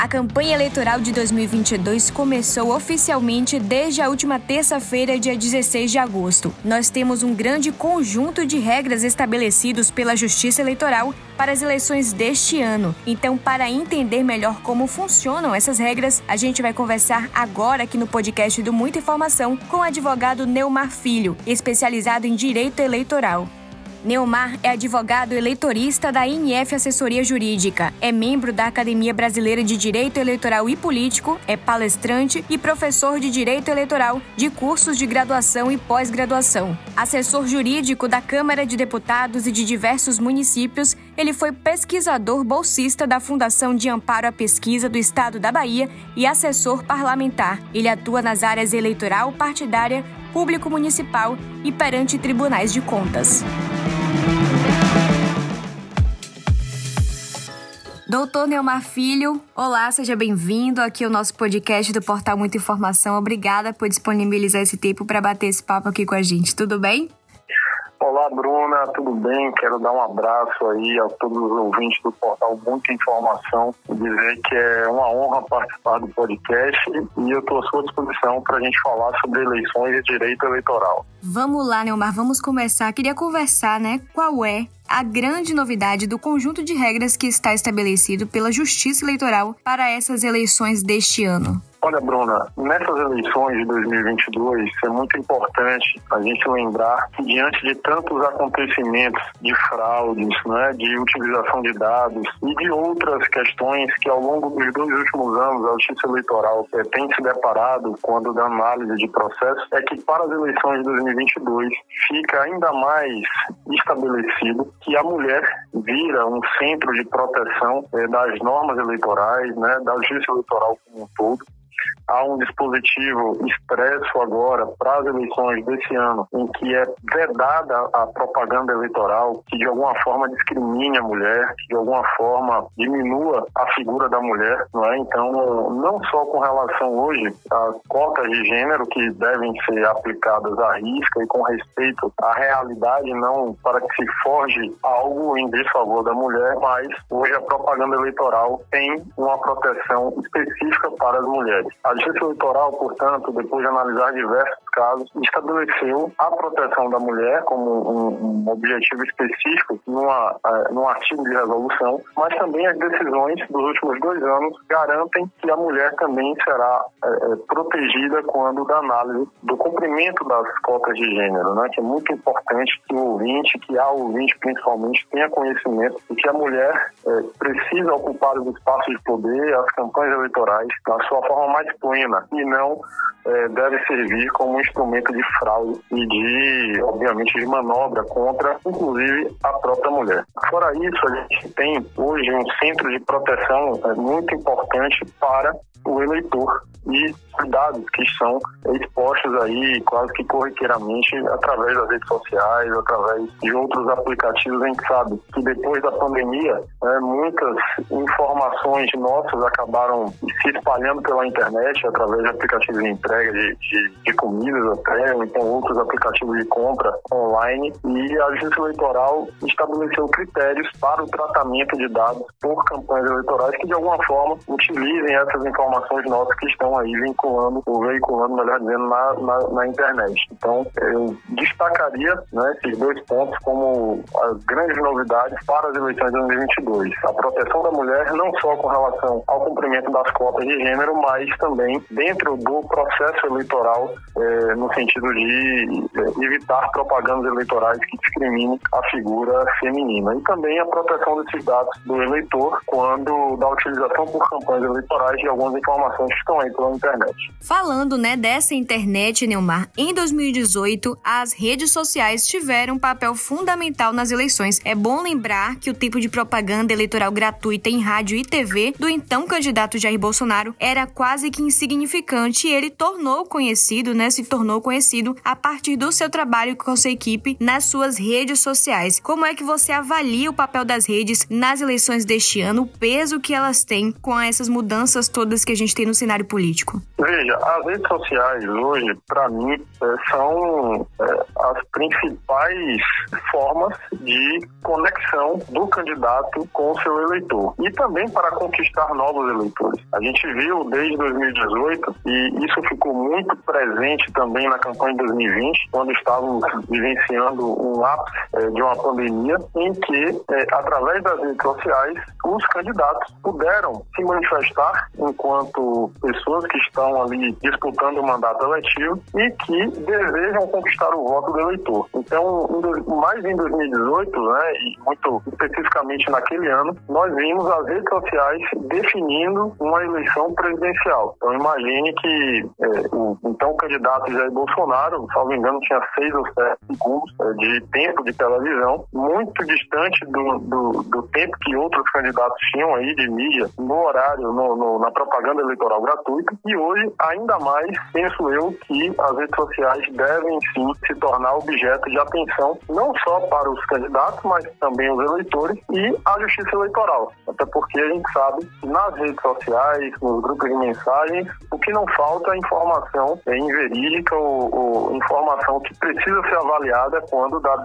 A campanha eleitoral de 2022 começou oficialmente desde a última terça-feira, dia 16 de agosto. Nós temos um grande conjunto de regras estabelecidos pela Justiça Eleitoral para as eleições deste ano. Então, para entender melhor como funcionam essas regras, a gente vai conversar agora aqui no podcast do Muita Informação com o advogado Neumar Filho, especializado em direito eleitoral. Neomar é advogado eleitorista da INF Assessoria Jurídica, é membro da Academia Brasileira de Direito Eleitoral e Político, é palestrante e professor de Direito Eleitoral de cursos de graduação e pós-graduação. Assessor jurídico da Câmara de Deputados e de diversos municípios, ele foi pesquisador bolsista da Fundação de Amparo à Pesquisa do Estado da Bahia e assessor parlamentar. Ele atua nas áreas eleitoral, partidária, público municipal e perante tribunais de contas. Doutor Neomar Filho, olá, seja bem-vindo aqui ao nosso podcast do Portal Muita Informação. Obrigada por disponibilizar esse tempo para bater esse papo aqui com a gente. Tudo bem? Olá, Bruna, tudo bem? Quero dar um abraço aí a todos os ouvintes do portal Muita Informação e dizer que é uma honra participar do podcast e eu estou à sua disposição para a gente falar sobre eleições e direito eleitoral. Vamos lá, Neumar, vamos começar. Queria conversar, né? Qual é a grande novidade do conjunto de regras que está estabelecido pela Justiça Eleitoral para essas eleições deste ano? Olha, Bruna, nessas eleições de 2022 é muito importante a gente lembrar que diante de tantos acontecimentos de fraudes, né, de utilização de dados e de outras questões que ao longo dos dois últimos anos a Justiça Eleitoral é, tem se deparado quando da análise de processo, é que para as eleições de 2022 fica ainda mais estabelecido que a mulher vira um centro de proteção é, das normas eleitorais, né, da Justiça Eleitoral como um todo há um dispositivo expresso agora para as eleições desse ano, em que é vedada a propaganda eleitoral que de alguma forma discrimine a mulher, que de alguma forma diminua a figura da mulher, não é? Então, não só com relação hoje às cotas de gênero que devem ser aplicadas à risca e com respeito à realidade, não para que se forge algo em desfavor da mulher, mas hoje a propaganda eleitoral tem uma proteção específica para as mulheres. A Justiça Eleitoral, portanto, depois de analisar diversos casos, estabeleceu a proteção da mulher como um, um objetivo específico numa, uh, num artigo de resolução, mas também as decisões dos últimos dois anos garantem que a mulher também será uh, protegida quando da análise do cumprimento das cotas de gênero, né, que é muito importante que o ouvinte, que a ouvinte principalmente, tenha conhecimento de que a mulher uh, precisa ocupar os espaços de poder, as campanhas eleitorais, da sua forma mais plena e não é, deve servir como um instrumento de fraude e de, obviamente, de manobra contra, inclusive, a própria mulher. Fora isso, a gente tem hoje um centro de proteção é, muito importante para o eleitor e dados que são expostos aí quase que corriqueiramente através das redes sociais, através de outros aplicativos. A gente sabe que depois da pandemia, né, muitas informações nossas acabaram se espalhando pela internet através de aplicativos de entrega de, de, de comidas até, ou então outros aplicativos de compra online. E a Justiça Eleitoral estabeleceu critérios para o tratamento de dados por campanhas eleitorais que de alguma forma utilizem essas informações nossas que estão aí vinculando, ou veiculando, melhor dizendo, na, na, na internet. Então, eu destacaria né, esses dois pontos como as grandes novidades para as eleições de 2022. A proteção da mulher, não só com relação ao cumprimento das cotas de gênero, mas também dentro do processo eleitoral, eh, no sentido de eh, evitar propagandas eleitorais que discriminem a figura feminina. E também a proteção desses dados do eleitor quando da utilização por campanhas eleitorais de algumas informações que estão aí pela internet. Falando, né, dessa internet, Neumar, em 2018, as redes sociais tiveram um papel fundamental nas eleições. É bom lembrar que o tipo de propaganda eleitoral gratuita em rádio e TV do então candidato Jair Bolsonaro era quase que insignificante e ele tornou conhecido, né, se tornou conhecido a partir do seu trabalho com sua equipe nas suas redes sociais. Como é que você avalia o papel das redes nas eleições deste ano, o peso que elas têm com essas mudanças todas que a gente tem no cenário político? político? Veja, as redes sociais hoje, para mim, é, são é, as principais formas de conexão do candidato com o seu eleitor e também para conquistar novos eleitores. A gente viu desde 2018 e isso ficou muito presente também na campanha de 2020, quando estávamos vivenciando um ápice é, de uma pandemia em que, através das redes sociais, os candidatos puderam se manifestar enquanto pessoas que estão ali disputando o mandato eletivo e que desejam conquistar o voto do eleitor. Então, mais em 2018, né, e muito especificamente naquele ano, nós vimos as redes sociais definindo uma eleição presidencial. Então, imagine que é, o então candidato Jair Bolsonaro, salvo engano, tinha seis ou sete segundos é, de tempo de televisão, muito distante do, do, do tempo que outros candidatos tinham aí de mídia no horário, no, no, na propaganda eleitoral gratuita. E hoje, ainda mais, penso eu que as redes sociais devem sim se tornar objeto de atenção, não só para os candidatos, mas também os eleitores e a justiça eleitoral. Até porque a gente sabe que nas redes sociais, nos grupos de mensagens, o que não falta é informação é inverídica ou, ou informação que precisa ser avaliada quando da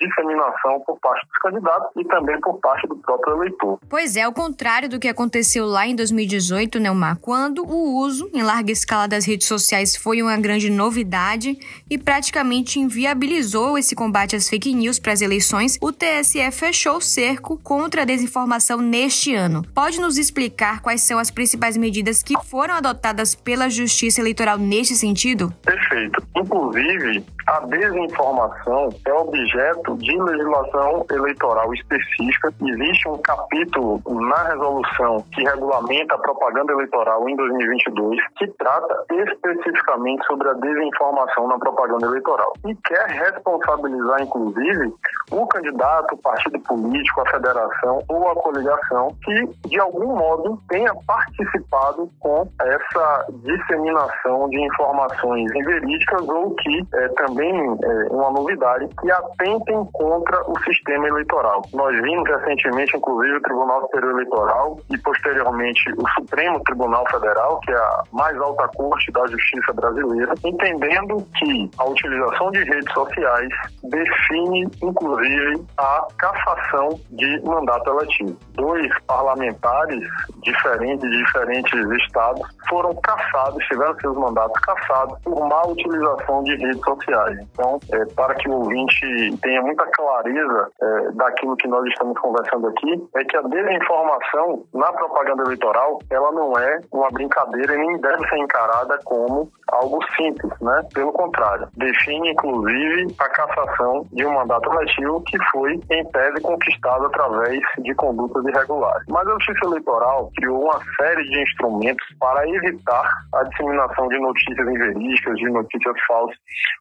disseminação por parte dos candidatos e também por parte do próprio eleitor. Pois é, ao contrário do que aconteceu lá em 2018, Neumar, quando o uso em larga escala das redes sociais foi uma grande novidade e praticamente inviabilizou esse combate às fake news para as eleições, o TSE fechou o cerco contra a desinformação neste ano. Pode nos explicar quais são as principais medidas que foram adotadas pela Justiça Eleitoral neste sentido? Perfeito. Inclusive, a desinformação é objeto de legislação eleitoral específica. Existe um capítulo na resolução que regulamenta a propaganda eleitoral em 2022 que trata especificamente sobre a desinformação na propaganda eleitoral e quer responsabilizar, inclusive, o candidato, o partido político, a federação ou a coligação que, de algum modo, tenha participado com essa disseminação de informações inverídicas ou que é, também é uma novidade que atentem contra o sistema eleitoral. Nós vimos recentemente, inclusive, o Tribunal Superior Eleitoral e posteriormente o Supremo Tribunal Federal, que é a mais alta corte da justiça brasileira, entendendo que a utilização de redes sociais define, inclusive, a cassação de mandato eletivo. Dois parlamentares diferentes de diferentes estados foram cassados, tiveram seus mandatos cassados por má utilização de redes sociais. Então, é, para que o ouvinte tenha muita clareza é, daquilo que nós estamos conversando aqui, é que a desinformação na propaganda eleitoral, ela não é uma brincadeira e nem deve ser encarada como algo simples, né? Pelo contrário, define inclusive a cassação de um mandato eletivo que foi, em tese, conquistado através de condutas irregulares. Mas a Justiça Eleitoral criou uma série de instrumentos para evitar a disseminação de notícias inverídicas, de notícias falsas.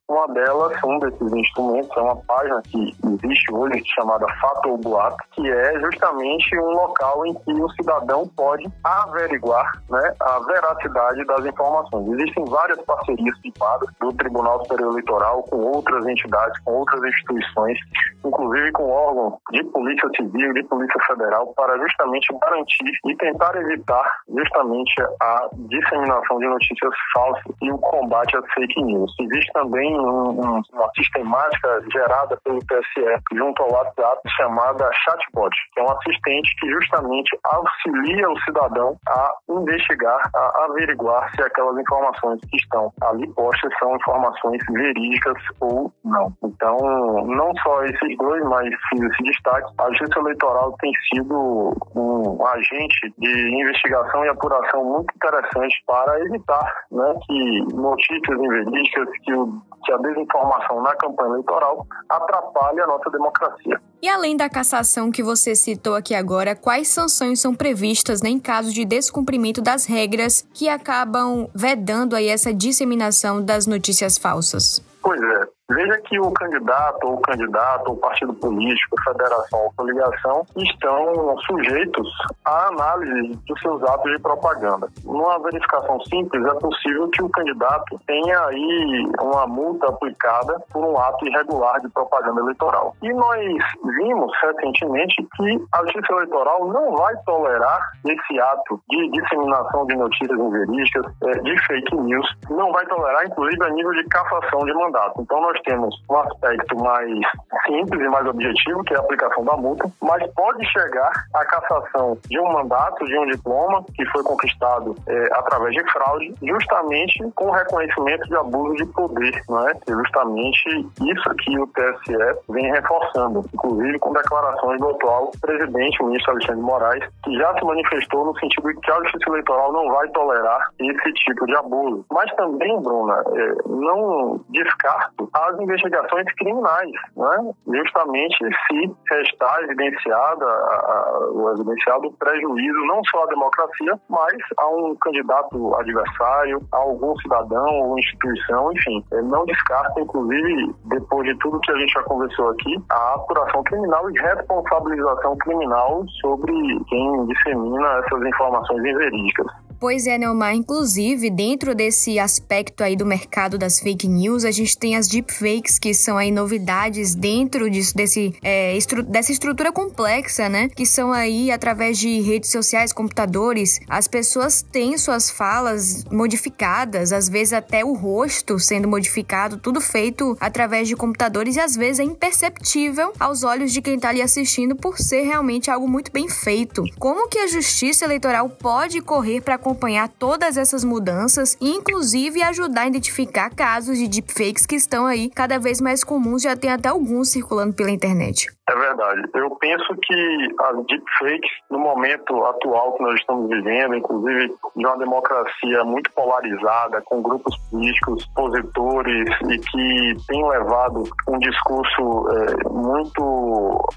Uma delas, um desses instrumentos, é uma página que existe hoje chamada Fato ou Boato, que é justamente um local em que o cidadão pode averiguar né, a veracidade das informações. Existem várias parcerias firmadas do Tribunal Superior Eleitoral com outras entidades, com outras instituições, inclusive com órgãos de polícia civil, de polícia federal, para justamente garantir e tentar evitar justamente a disseminação de notícias falsas e o combate às fake news. Existe também um, um, uma sistemática gerada pelo TSE junto ao WhatsApp chamada Chatbot, que é um assistente que justamente auxilia o cidadão a investigar, a averiguar se aquelas informações que estão ali postas são informações verídicas ou não. Então, não só esses dois, mas sim esse destaque, a Justiça Eleitoral tem sido um agente de investigação e apuração muito interessante para evitar né, que notícias inverídicas, que, que a desinformação na campanha eleitoral atrapalhe a nossa democracia. E além da cassação que você citou aqui agora, quais sanções são previstas né, em caso de descumprimento das regras que acabam vedando aí essa disseminação das notícias falsas? Pois é, Veja que o candidato ou candidato ou partido político, federação ou coligação estão sujeitos à análise dos seus atos de propaganda. Numa verificação simples, é possível que o candidato tenha aí uma multa aplicada por um ato irregular de propaganda eleitoral. E nós vimos recentemente que a Justiça Eleitoral não vai tolerar esse ato de disseminação de notícias inverídicas, é, de fake news, não vai tolerar, inclusive, a nível de cassação de mandato. Então, nós temos um aspecto mais simples e mais objetivo, que é a aplicação da multa, mas pode chegar à cassação de um mandato, de um diploma que foi conquistado é, através de fraude, justamente com o reconhecimento de abuso de poder, não é? é justamente isso que o TSE vem reforçando, inclusive com declarações do atual presidente, o ministro Alexandre Moraes, que já se manifestou no sentido de que a Justiça Eleitoral não vai tolerar esse tipo de abuso. Mas também, Bruna, é, não descarto as investigações criminais, né? justamente se restar evidenciada, o evidenciado prejuízo não só à democracia, mas a um candidato adversário, a algum cidadão ou instituição, enfim. É, não descarto, inclusive, depois de tudo que a gente já conversou aqui, a apuração criminal e responsabilização criminal sobre quem dissemina essas informações inverídicas. Pois é, Neomar. Inclusive, dentro desse aspecto aí do mercado das fake news, a gente tem as deepfakes, que são aí novidades dentro disso, desse, é, estru dessa estrutura complexa, né? Que são aí, através de redes sociais, computadores, as pessoas têm suas falas modificadas, às vezes até o rosto sendo modificado, tudo feito através de computadores e às vezes é imperceptível aos olhos de quem está ali assistindo por ser realmente algo muito bem feito. Como que a justiça eleitoral pode correr para acompanhar todas essas mudanças e, inclusive, ajudar a identificar casos de deepfakes que estão aí cada vez mais comuns, já tem até alguns circulando pela internet. É verdade. Eu penso que as deepfakes, no momento atual que nós estamos vivendo, inclusive de uma democracia muito polarizada, com grupos políticos opositores e que tem levado um discurso é, muito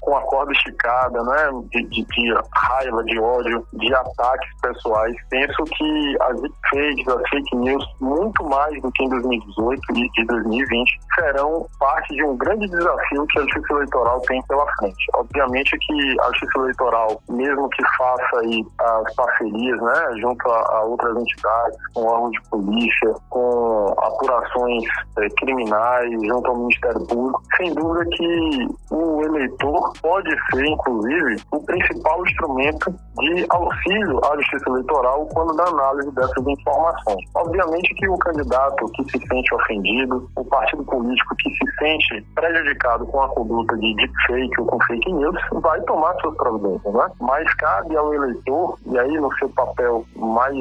com a corda esticada, né, de, de, de, raiva, de ódio, de ataques pessoais. Penso que as deepfakes, as fake news, muito mais do que em 2018 e 2020, serão parte de um grande desafio que a justiça eleitoral tem pela pela frente. Obviamente que a Justiça Eleitoral, mesmo que faça aí as parcerias, né, junto a, a outras entidades, com órgãos de polícia, com apurações é, criminais, junto ao Ministério Público, sem dúvida que o eleitor pode ser, inclusive, o principal instrumento de auxílio à Justiça Eleitoral quando da análise dessas informações. Obviamente que o candidato que se sente ofendido, o partido político que se sente prejudicado com a conduta de deepfake, ou com fake news, vai tomar suas providências, né? Mas cabe ao eleitor, e aí no seu papel mais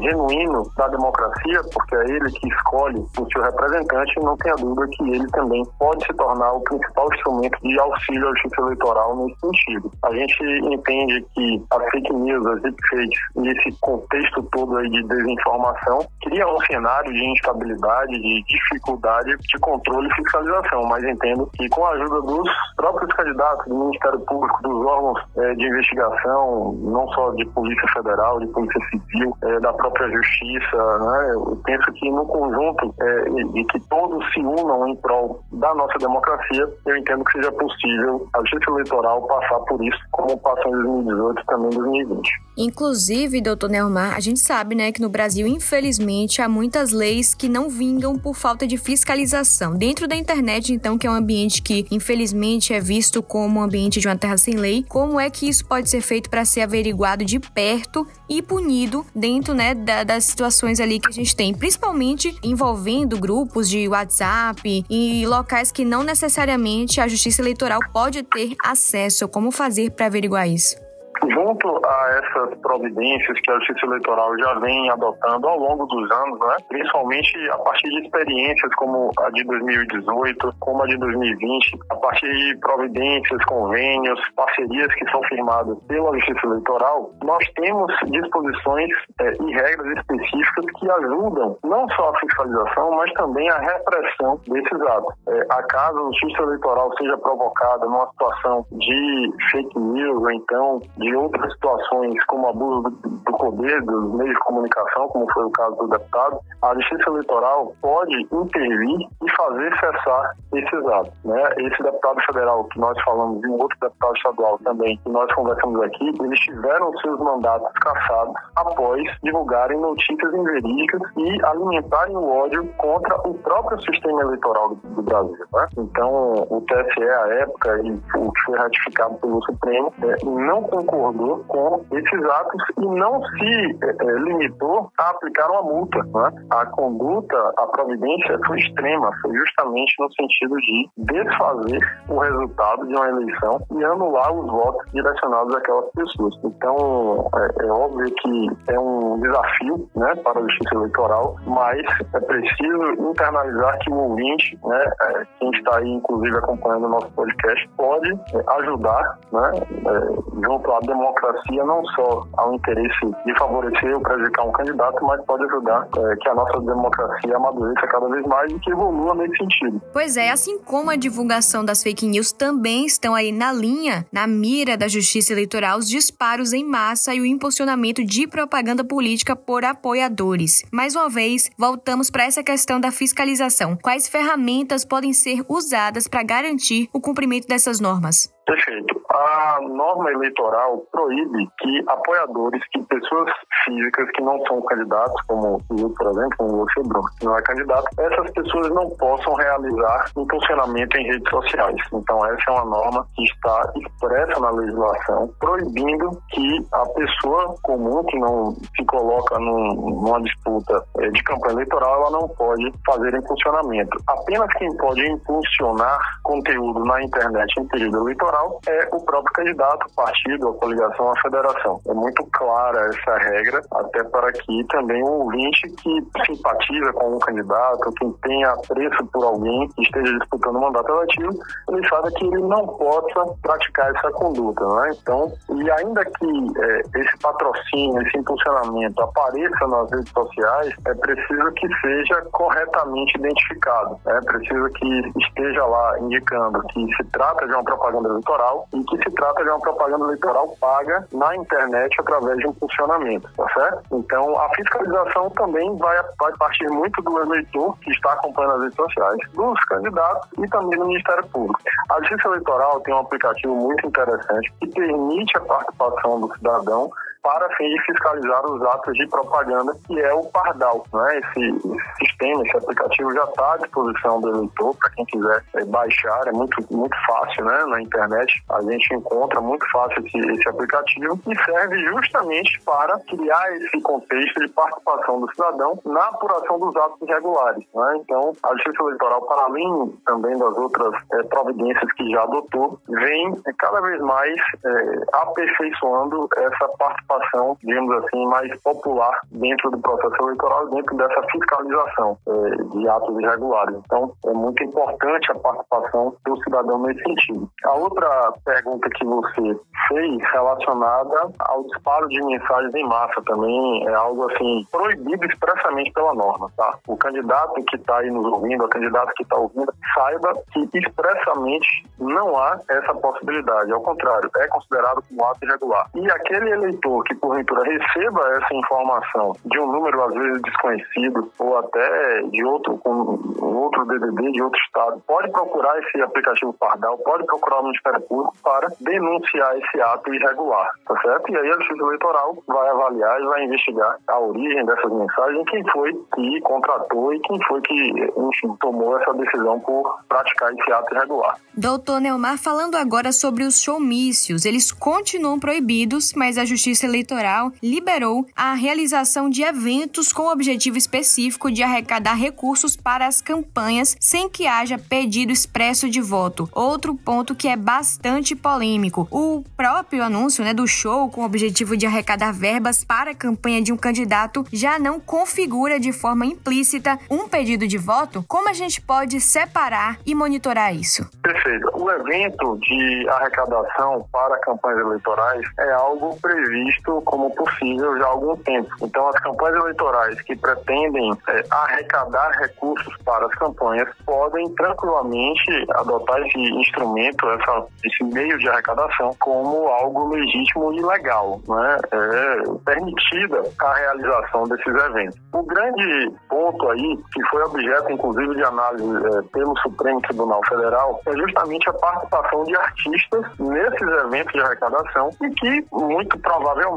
genuíno da democracia, porque é ele que escolhe o seu representante, não tenha dúvida que ele também pode se tornar o principal instrumento de auxílio à justiça eleitoral nesse sentido. A gente entende que as fake news, as deepfakes e esse contexto todo aí de desinformação cria um cenário de instabilidade, de dificuldade de controle e fiscalização, mas entendo que com a ajuda dos próprios candidatos do Ministério Público, dos órgãos é, de investigação, não só de Polícia Federal, de Polícia Civil, é, da própria Justiça, né? Eu penso que no conjunto é, e que todos se unam em prol da nossa democracia, eu entendo que seja possível a Justiça Eleitoral passar por isso, como passou em 2018 e também em 2020. Inclusive, doutor Neomar, a gente sabe, né, que no Brasil, infelizmente, há muitas leis que não vingam por falta de fiscalização. Dentro da internet, então, que é um ambiente que, infelizmente, é visto visto como ambiente de uma terra sem lei, como é que isso pode ser feito para ser averiguado de perto e punido dentro né, da, das situações ali que a gente tem, principalmente envolvendo grupos de WhatsApp e locais que não necessariamente a Justiça Eleitoral pode ter acesso. Como fazer para averiguar isso? Junto a essas providências que a Justiça Eleitoral já vem adotando ao longo dos anos, né, principalmente a partir de experiências como a de 2018, como a de 2020, a partir de providências, convênios, parcerias que são firmadas pela Justiça Eleitoral, nós temos disposições é, e regras específicas que ajudam não só a fiscalização, mas também a repressão desses atos. É, a caso a Justiça Eleitoral seja provocada numa situação de fake news ou então de de outras situações, como abuso do, do poder dos meios de comunicação, como foi o caso do deputado, a Justiça Eleitoral pode intervir e fazer cessar esses atos. Né? Esse deputado federal que nós falamos e um outro deputado estadual também que nós conversamos aqui, eles tiveram seus mandatos cassados após divulgarem notícias inverídicas e alimentarem o ódio contra o próprio sistema eleitoral do Brasil. Né? Então, o TSE, à época, e o que foi ratificado pelo Supremo, é, não concordou com esses atos e não se é, é limitou a aplicar uma multa. Né? A conduta, a providência foi extrema, foi justamente no sentido de desfazer o resultado de uma eleição e anular os votos direcionados àquelas pessoas. Então, é, é óbvio que é um desafio né, para a justiça eleitoral, mas é preciso internalizar que o ouvinte, né, é, quem está aí inclusive acompanhando o nosso podcast, pode é, ajudar né, é, junto à democracia, não só ao interesse de favorecer ou prejudicar um candidato, mas pode ajudar é, que a nossa democracia amadureça cada vez mais e que evolua nesse sentido. Pois é, assim como a divulgação das fake news também estão aí na linha, na mira da justiça eleitoral, os disparos em massa e o impulsionamento de propaganda política por apoiadores. Mais uma vez, voltamos para essa questão da fiscalização. Quais ferramentas podem ser usadas para garantir o cumprimento dessas normas? Perfeito. A norma eleitoral proíbe que apoiadores, que pessoas físicas que não são candidatos, como eu, por exemplo, como você, Bruno, que não é candidato, essas pessoas não possam realizar funcionamento em redes sociais. Então, essa é uma norma que está expressa na legislação, proibindo que a pessoa comum, que não se coloca num, numa disputa eh, de campanha eleitoral, ela não pode fazer em funcionamento. Apenas quem pode impulsionar conteúdo na internet em período eleitoral é o próprio candidato, o partido, a coligação, a federação. É muito clara essa regra, até para que também o ouvinte que simpatiza com um candidato, quem tenha apreço por alguém que esteja disputando um mandato eletivo, ele saiba que ele não possa praticar essa conduta. Né? Então, e ainda que é, esse patrocínio, esse impulsionamento apareça nas redes sociais, é preciso que seja corretamente identificado. É né? preciso que esteja lá indicando que se trata de uma propaganda eleitoral e que se trata de uma propaganda eleitoral paga na internet através de um funcionamento, tá certo? Então, a fiscalização também vai, vai partir muito do eleitor que está acompanhando as redes sociais, dos candidatos e também do Ministério Público. A Justiça Eleitoral tem um aplicativo muito interessante que permite a participação do cidadão para fim de fiscalizar os atos de propaganda, que é o Pardal. Né? Esse, esse sistema, esse aplicativo já está à disposição do eleitor, para quem quiser é, baixar, é muito, muito fácil né? na internet. A gente encontra muito fácil esse, esse aplicativo e serve justamente para criar esse contexto de participação do cidadão na apuração dos atos irregulares. Né? Então, a Justiça Eleitoral, para além também das outras é, providências que já adotou, vem é, cada vez mais é, aperfeiçoando essa participação participação, digamos assim, mais popular dentro do processo eleitoral, dentro dessa fiscalização é, de atos irregulares. Então, é muito importante a participação do cidadão nesse sentido. A outra pergunta que você fez relacionada ao disparo de mensagens em massa também é algo assim proibido expressamente pela norma, tá? O candidato que está aí nos ouvindo, a candidata que está ouvindo, saiba que expressamente não há essa possibilidade. Ao contrário, é considerado como ato irregular. E aquele eleitor que porventura receba essa informação de um número às vezes desconhecido ou até de outro com outro DDD de outro estado, pode procurar esse aplicativo Pardal, pode procurar o Ministério Público para denunciar esse ato irregular, tá certo? E aí a Justiça Eleitoral vai avaliar e vai investigar a origem dessas mensagens, quem foi que contratou e quem foi que, enfim, tomou essa decisão por praticar esse ato irregular. Doutor Neomar, falando agora sobre os showmícios, eles continuam proibidos, mas a Justiça Eleitoral liberou a realização de eventos com o objetivo específico de arrecadar recursos para as campanhas sem que haja pedido expresso de voto. Outro ponto que é bastante polêmico. O próprio anúncio né, do show com o objetivo de arrecadar verbas para a campanha de um candidato já não configura de forma implícita um pedido de voto? Como a gente pode separar e monitorar isso? Perfeito. O evento de arrecadação para campanhas eleitorais é algo previsto visto como possível já há algum tempo. Então, as campanhas eleitorais que pretendem é, arrecadar recursos para as campanhas podem tranquilamente adotar esse instrumento, essa, esse meio de arrecadação, como algo legítimo e legal, né? É permitida a realização desses eventos. O grande ponto aí, que foi objeto inclusive de análise é, pelo Supremo Tribunal Federal, é justamente a participação de artistas nesses eventos de arrecadação e que muito provavelmente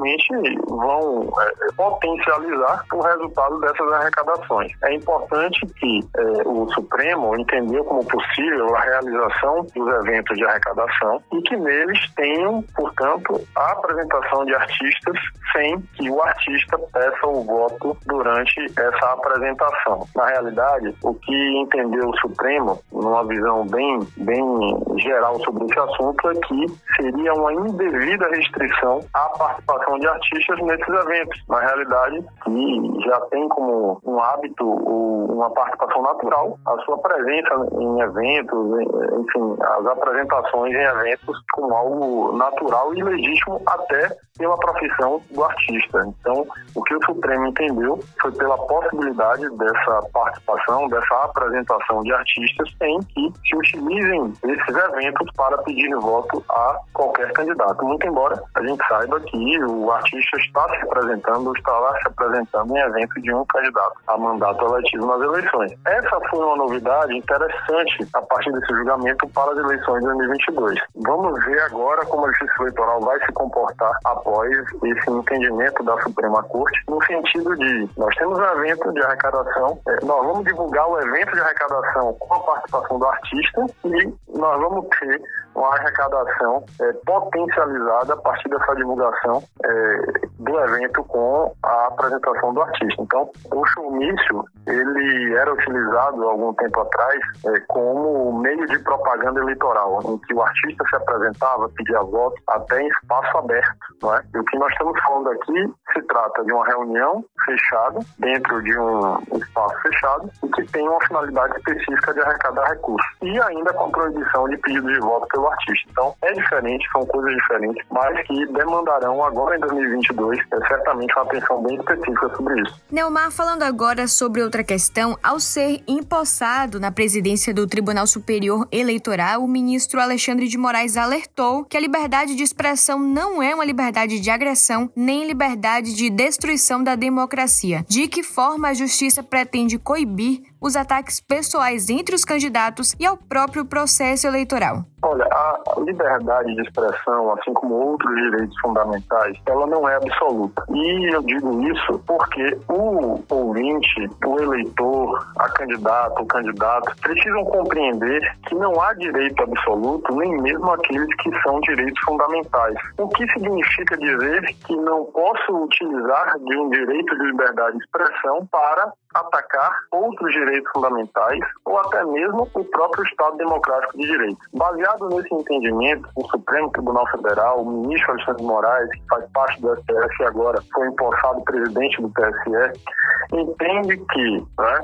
vão é, potencializar o resultado dessas arrecadações. É importante que é, o Supremo entendeu como possível a realização dos eventos de arrecadação e que neles tenham, portanto, a apresentação de artistas sem que o artista peça o voto durante essa apresentação. Na realidade, o que entendeu o Supremo, numa visão bem, bem geral sobre esse assunto, é que seria uma indevida restrição à participação de artistas nesses eventos. Na realidade, que já tem como um hábito uma participação natural, a sua presença em eventos, enfim, as apresentações em eventos como algo natural e legítimo até pela profissão do artista. Então, o que o Supremo entendeu foi pela possibilidade dessa participação, dessa apresentação de artistas em que se utilizem esses eventos para pedir voto a qualquer candidato. Muito embora a gente saiba que o artista está se apresentando, estará se apresentando em evento de um candidato a mandato eletivo nas eleições. Essa foi uma novidade interessante a partir desse julgamento para as eleições de 2022. Vamos ver agora como a Justiça Eleitoral vai se comportar após esse entendimento da Suprema Corte, no sentido de nós temos um evento de arrecadação, é, nós vamos divulgar o evento de arrecadação com a participação do artista e nós vamos ter uma arrecadação é, potencializada a partir dessa divulgação é, do evento com a apresentação do artista. Então, o showmício, ele era utilizado algum tempo atrás é, como meio de propaganda eleitoral, em que o artista se apresentava, pedia voto até em espaço aberto, não é? E o que nós estamos falando aqui se trata de uma reunião fechada, dentro de um espaço fechado, e que tem uma finalidade específica de arrecadar recursos. E ainda com proibição de pedido de voto pelo artista. Então, é diferente, são coisas diferentes, mas que demandarão agora em 2022 é, certamente uma atenção bem específica sobre isso. Neumar, falando agora sobre outra questão, ao ser empossado na presidência do Tribunal Superior Eleitoral, o ministro Alexandre de Moraes alertou que a liberdade de expressão não é uma liberdade de agressão nem liberdade de destruição da democracia. De que forma a justiça pretende coibir os ataques pessoais entre os candidatos e ao próprio processo eleitoral? Olha, a liberdade de expressão, assim como outros direitos fundamentais, ela não é absoluta. E eu digo isso porque o ouvinte, o eleitor, a candidata, o candidato, precisam compreender que não há direito absoluto, nem mesmo aqueles que são direitos fundamentais. O que significa dizer que não posso utilizar de um direito de liberdade de expressão para atacar outros direitos fundamentais ou até mesmo o próprio Estado Democrático de Direito. Baseado nesse entendimento, o Supremo Tribunal Federal, o ministro Alexandre Moraes, que faz parte do STF agora foi empossado presidente do TSE, entende que né,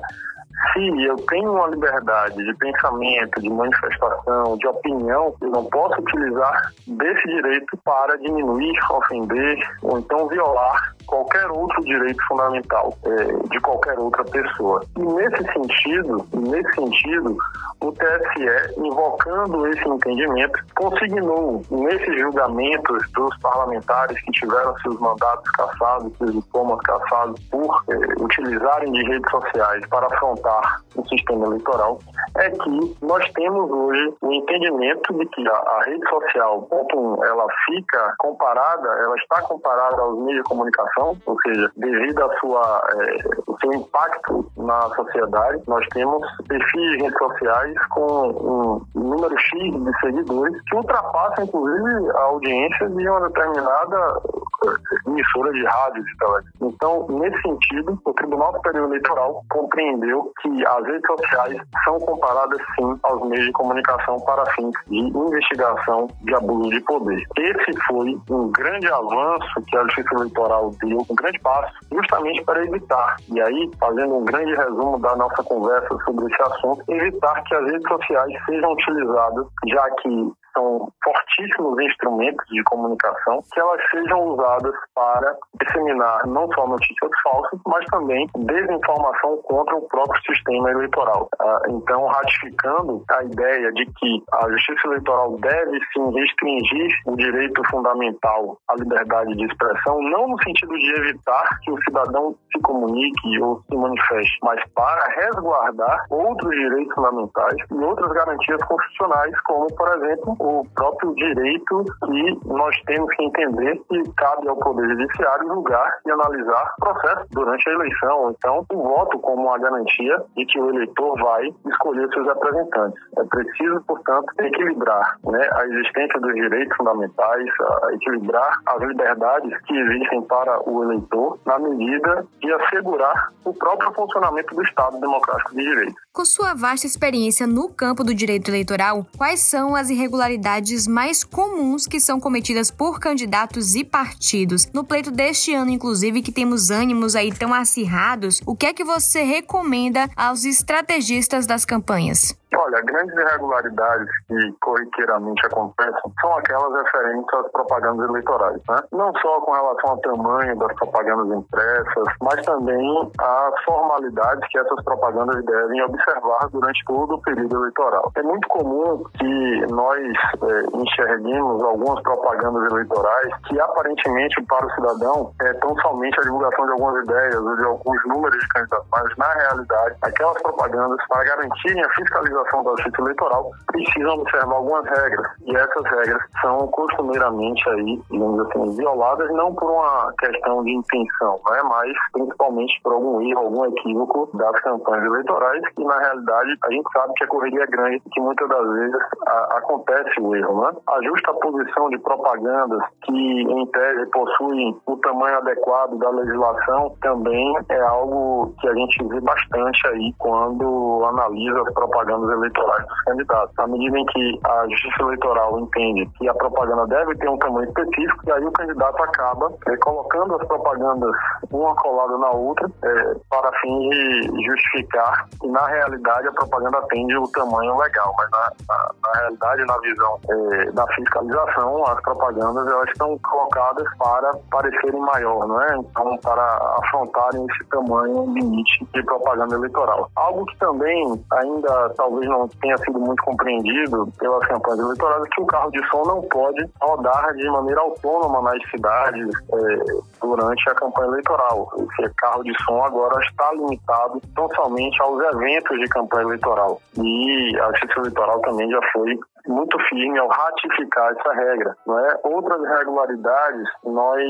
se eu tenho uma liberdade de pensamento, de manifestação, de opinião, eu não posso utilizar desse direito para diminuir, ofender ou então violar qualquer outro direito fundamental é, de qualquer outra pessoa. E nesse sentido, nesse sentido, o TSE, invocando esse entendimento, consignou nesses julgamentos dos parlamentares que tiveram seus mandatos cassados, seus diplomas cassados por é, utilizarem de redes sociais para afrontar o sistema eleitoral, é que nós temos hoje o entendimento de que a, a rede social, ponto ela fica comparada, ela está comparada aos meios de comunicação, ou seja, devido à sua, é, o seu impacto na sociedade, nós temos perfis de redes sociais com um número X de seguidores que ultrapassam, inclusive, a audiência de uma determinada é, emissora de rádio e televisão. Então, nesse sentido, o Tribunal Superior Eleitoral compreendeu que as redes sociais são comparadas, sim, aos meios de comunicação para fins de investigação de abuso de poder. Esse foi um grande avanço que a Justiça Eleitoral deu, um grande passo, justamente para evitar, e aí, fazendo um grande resumo da nossa conversa sobre esse assunto, evitar que as redes sociais sejam utilizadas, já que são fortíssimos instrumentos de comunicação, que elas sejam usadas para disseminar não só notícias falsas, mas também desinformação contra o próprio sistema eleitoral. Ah, então, ratificando a ideia de que a Justiça Eleitoral deve sim restringir o direito fundamental à liberdade de expressão, não no sentido de evitar que o cidadão se comunique ou se manifeste, mas para resguardar outros direitos fundamentais e outras garantias constitucionais, como, por exemplo, o próprio direito que nós temos que entender que cabe ao Poder Judiciário julgar e analisar o processo durante a eleição. Então, o voto como uma garantia de que o eleitor vai escolher seus representantes. É preciso, portanto, equilibrar né, a existência dos direitos fundamentais, equilibrar as liberdades que existem para o eleitor na medida de assegurar o próprio funcionamento do Estado democrático de direito. Com sua vasta experiência no campo do direito eleitoral, quais são as irregularidades mais comuns que são cometidas por candidatos e partidos? No pleito deste ano, inclusive, que temos ânimos aí tão acirrados, o que é que você recomenda aos estrategistas das campanhas? Olha, grandes irregularidades que corriqueiramente acontecem são aquelas referentes às propagandas eleitorais, né? Não só com relação ao tamanho das propagandas impressas, mas também às formalidades que essas propagandas devem observar durante todo o período eleitoral. É muito comum que nós é, enxerguemos algumas propagandas eleitorais que aparentemente para o cidadão é tão somente a divulgação de algumas ideias ou de alguns números de candidatos, mas na realidade aquelas propagandas para garantirem a fiscalização da justiça eleitoral precisam observar algumas regras. E essas regras são costumeiramente aí, digamos assim, violadas não por uma questão de intenção, né, mas principalmente por algum erro, algum equívoco das campanhas eleitorais, e na realidade a gente sabe que a correria é grande que muitas das vezes a, acontece o erro. Né? A justa posição de propagandas que, em tese, possuem o tamanho adequado da legislação também é algo que a gente vê bastante aí quando analisa as propagandas eleitorais dos candidatos. À medida em que a Justiça Eleitoral entende que a propaganda deve ter um tamanho específico, e aí o candidato acaba é, colocando as propagandas uma colada na outra é, para fim de justificar que, na realidade, a propaganda atende o tamanho legal, mas na, na, na realidade, na visão é, da fiscalização, as propagandas elas estão colocadas para parecerem maior, não é? Então, para afrontarem esse tamanho limite de propaganda eleitoral. Algo que também ainda talvez não tenha sido muito compreendido pelas campanhas eleitorais, é que o carro de som não pode rodar de maneira autônoma nas cidades é, durante a campanha eleitoral. Esse carro de som agora está limitado tão somente aos eventos de campanha eleitoral. E a Justiça Eleitoral também já foi muito firme ao ratificar essa regra. Não é? Outras irregularidades nós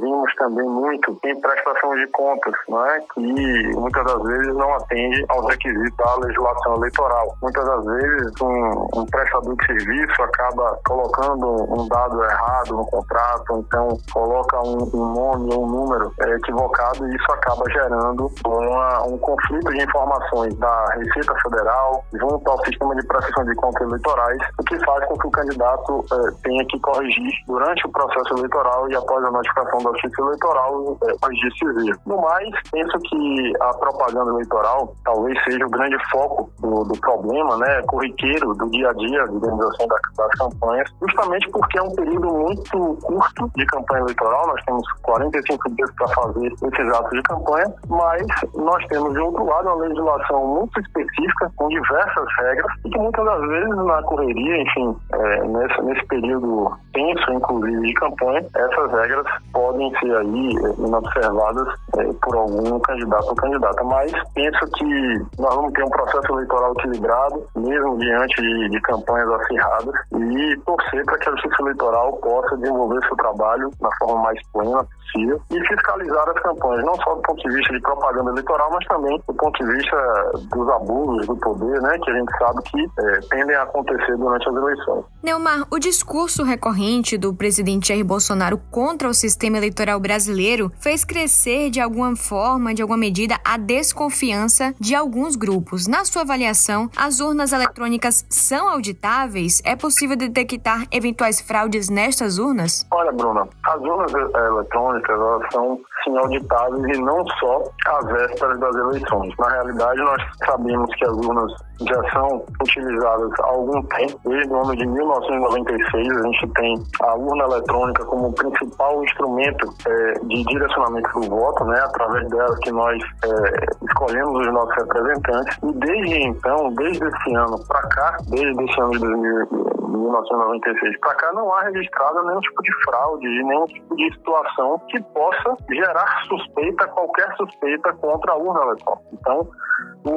vimos também muito em prestação de contas, não é? que muitas das vezes não atende aos requisitos da legislação eleitoral. Muitas das vezes um, um prestador de serviço acaba colocando um dado errado no contrato, então coloca um, um nome ou um número é, equivocado e isso acaba gerando uma, um conflito de informações da Receita Federal junto ao sistema de prestação de contas eleitorais o que faz com que o candidato é, tenha que corrigir durante o processo eleitoral e após a notificação da justiça eleitoral é, corrigir esse erro. No mais, penso que a propaganda eleitoral talvez seja o grande foco do, do problema, né, corriqueiro do dia a dia, digamos assim, das, das campanhas, justamente porque é um período muito curto de campanha eleitoral, nós temos 45 dias para fazer esses atos de campanha, mas nós temos, de outro lado, uma legislação muito específica, com diversas regras, e que muitas das vezes na correria enfim, é, nesse, nesse período tenso, inclusive, de campanha, essas regras podem ser aí é, inobservadas é, por algum candidato ou candidata. Mas penso que nós vamos ter um processo eleitoral equilibrado, mesmo diante de, de campanhas acirradas, e torcer para que a Justiça Eleitoral possa desenvolver seu trabalho da forma mais plena possível e fiscalizar as campanhas, não só do ponto de vista de propaganda eleitoral, mas também do ponto de vista dos abusos do poder, né, que a gente sabe que é, tendem a acontecer durante as eleições. Neumar, o discurso recorrente do presidente Jair Bolsonaro contra o sistema eleitoral brasileiro fez crescer de alguma forma, de alguma medida, a desconfiança de alguns grupos. Na sua avaliação, as urnas eletrônicas são auditáveis? É possível detectar eventuais fraudes nestas urnas? Olha, Bruna, as urnas eletrônicas elas são sim auditáveis e não só às vésperas das eleições. Na realidade, nós sabemos que as urnas já são utilizadas há algum tempo, desde o ano de 1996 a gente tem a urna eletrônica como principal instrumento é, de direcionamento do voto, né, através dela que nós é, escolhemos os nossos representantes. E desde então, desde esse ano para cá, desde esse ano de 1996 para cá, não há registrado nenhum tipo de fraude, nenhum tipo de situação que possa gerar suspeita, qualquer suspeita contra a urna eletrônica. Então,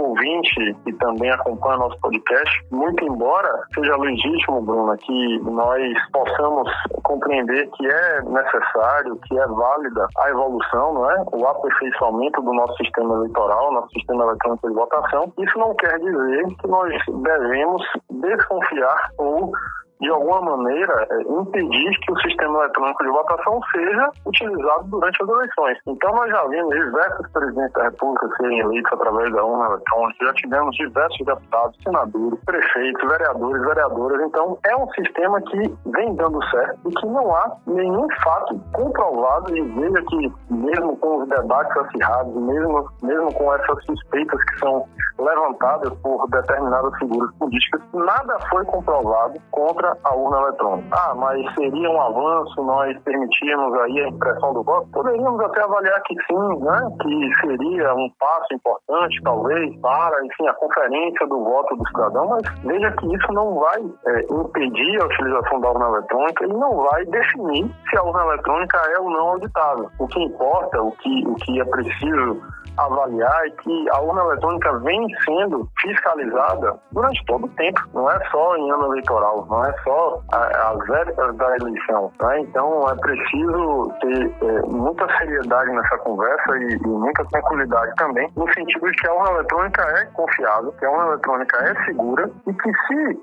ouvinte que também acompanha nosso podcast, muito embora seja legítimo, Bruna, que nós possamos compreender que é necessário, que é válida a evolução, não é? O aperfeiçoamento do nosso sistema eleitoral, nosso sistema eletrônico de votação, isso não quer dizer que nós devemos desconfiar ou de alguma maneira, é, impedir que o sistema eletrônico de votação seja utilizado durante as eleições. Então, nós já vimos diversos presidentes da República serem eleitos através da urna eletrônica, já tivemos diversos deputados, senadores, prefeitos, vereadores, vereadoras. Então, é um sistema que vem dando certo e que não há nenhum fato comprovado e veja que, mesmo com os debates acirrados, mesmo, mesmo com essas suspeitas que são levantadas por determinadas figuras políticas, nada foi comprovado contra a urna eletrônica. Ah, mas seria um avanço nós permitirmos aí a impressão do voto? Poderíamos até avaliar que sim, né? Que seria um passo importante, talvez, para, enfim, a conferência do voto do cidadão, mas veja que isso não vai é, impedir a utilização da urna eletrônica e não vai definir se a urna eletrônica é ou não auditável. O que importa, o que, o que é preciso avaliar é que a urna eletrônica vem sendo fiscalizada durante todo o tempo, não é só em ano eleitoral, não é só as vésperas da eleição. Né? Então é preciso ter é, muita seriedade nessa conversa e, e, muita tranquilidade também, no sentido de que a urna eletrônica é confiável, que a urna eletrônica é segura e que se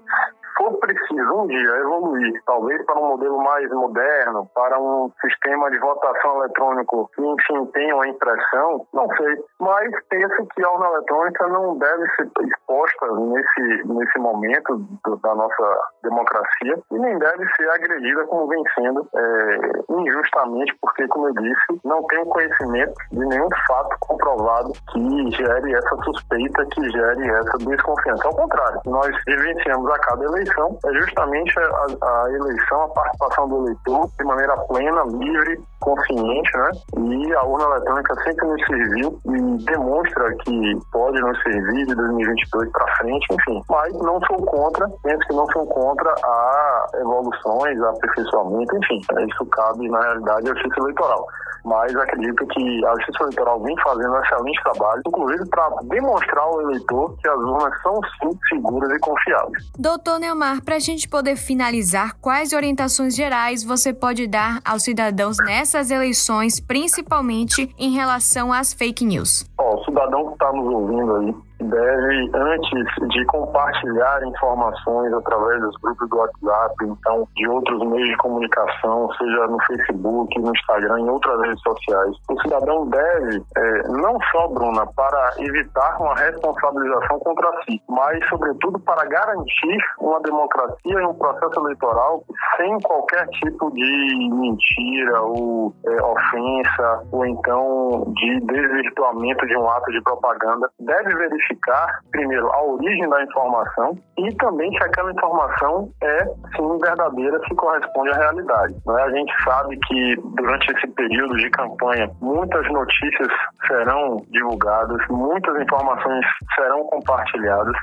for preciso um dia evoluir, talvez para um modelo mais moderno, para um sistema de votação eletrônico que, enfim, tenha uma impressão, não sei. Mas penso que a urna eletrônica não deve ser exposta nesse, nesse momento do, da nossa democracia e nem deve ser agredida como vem sendo é, injustamente, porque, como eu disse, não tenho conhecimento de nenhum fato comprovado que gere essa suspeita, que gere essa desconfiança. Ao contrário, nós vivenciamos a cada eleição eleição é justamente a, a, eleição, a participação do eleitor de maneira plena, livre, consciente, né? E a urna eletrônica sempre nos serviu e demonstra que pode nos servir de 2022 para frente, enfim. Mas não sou contra, penso que não sou contra a evoluções, a aperfeiçoamento, enfim. Isso cabe, na realidade, à justiça eleitoral mas acredito que a Justiça Eleitoral vem fazendo um excelente trabalho, inclusive para demonstrar ao eleitor que as urnas são sim seguras e confiáveis. Doutor Neomar, para a gente poder finalizar, quais orientações gerais você pode dar aos cidadãos nessas eleições, principalmente em relação às fake news? Ó, o cidadão que está nos ouvindo aí, deve, antes de compartilhar informações através dos grupos do WhatsApp, então de outros meios de comunicação, seja no Facebook, no Instagram, em outras redes sociais, o cidadão deve, é, não só, Bruna, para evitar uma responsabilização contra si, mas, sobretudo, para garantir uma democracia e um processo eleitoral sem qualquer tipo de mentira ou é, ofensa ou então de desvirtuamento de um ato de propaganda, deve verificar verificar, primeiro, a origem da informação e também se aquela informação é, sim, verdadeira, se corresponde à realidade. Né? A gente sabe que durante esse período de campanha, muitas notícias serão divulgadas, muitas informações serão compartilhadas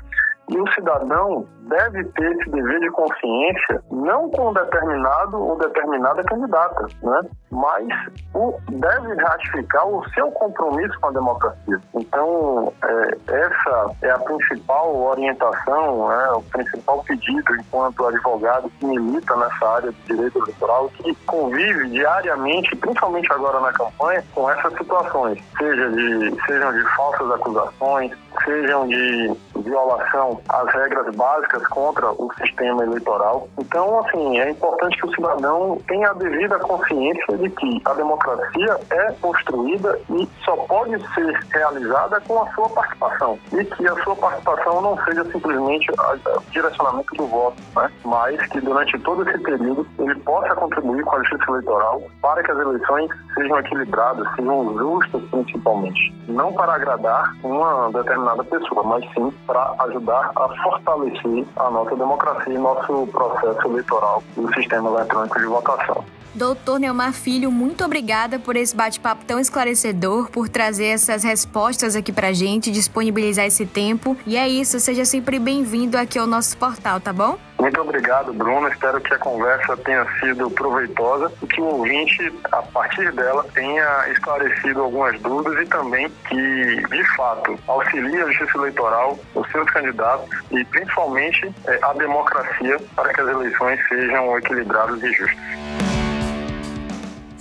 e o cidadão deve ter esse dever de consciência não com determinado ou determinada candidata, né? Mas o, deve ratificar o seu compromisso com a democracia. Então, é, essa é a principal orientação, é, o principal pedido enquanto advogado que milita nessa área de direito eleitoral, que convive diariamente, principalmente agora na campanha, com essas situações, seja de, sejam de falsas acusações, sejam de violação às regras básicas contra o sistema eleitoral. Então, assim, é importante que o cidadão tenha a devida consciência de que a democracia é construída e só pode ser realizada com a sua participação. E que a sua participação não seja simplesmente o direcionamento do voto, né? mas que durante todo esse período ele possa contribuir com a justiça eleitoral para que as eleições sejam equilibradas, sejam justas principalmente. Não para agradar uma determinada pessoa, mas sim para ajudar a fortalecer a nossa democracia e nosso processo eleitoral e o sistema eletrônico de votação. Doutor Neomar Filho, muito obrigada por esse bate-papo tão esclarecedor, por trazer essas respostas aqui pra gente, disponibilizar esse tempo. E é isso, seja sempre bem-vindo aqui ao nosso portal, tá bom? Muito obrigado, Bruno. Espero que a conversa tenha sido proveitosa e que o ouvinte, a partir dela, tenha esclarecido algumas dúvidas e também que, de fato, auxilie a justiça eleitoral, os seus candidatos e, principalmente, eh, a democracia para que as eleições sejam equilibradas e justas.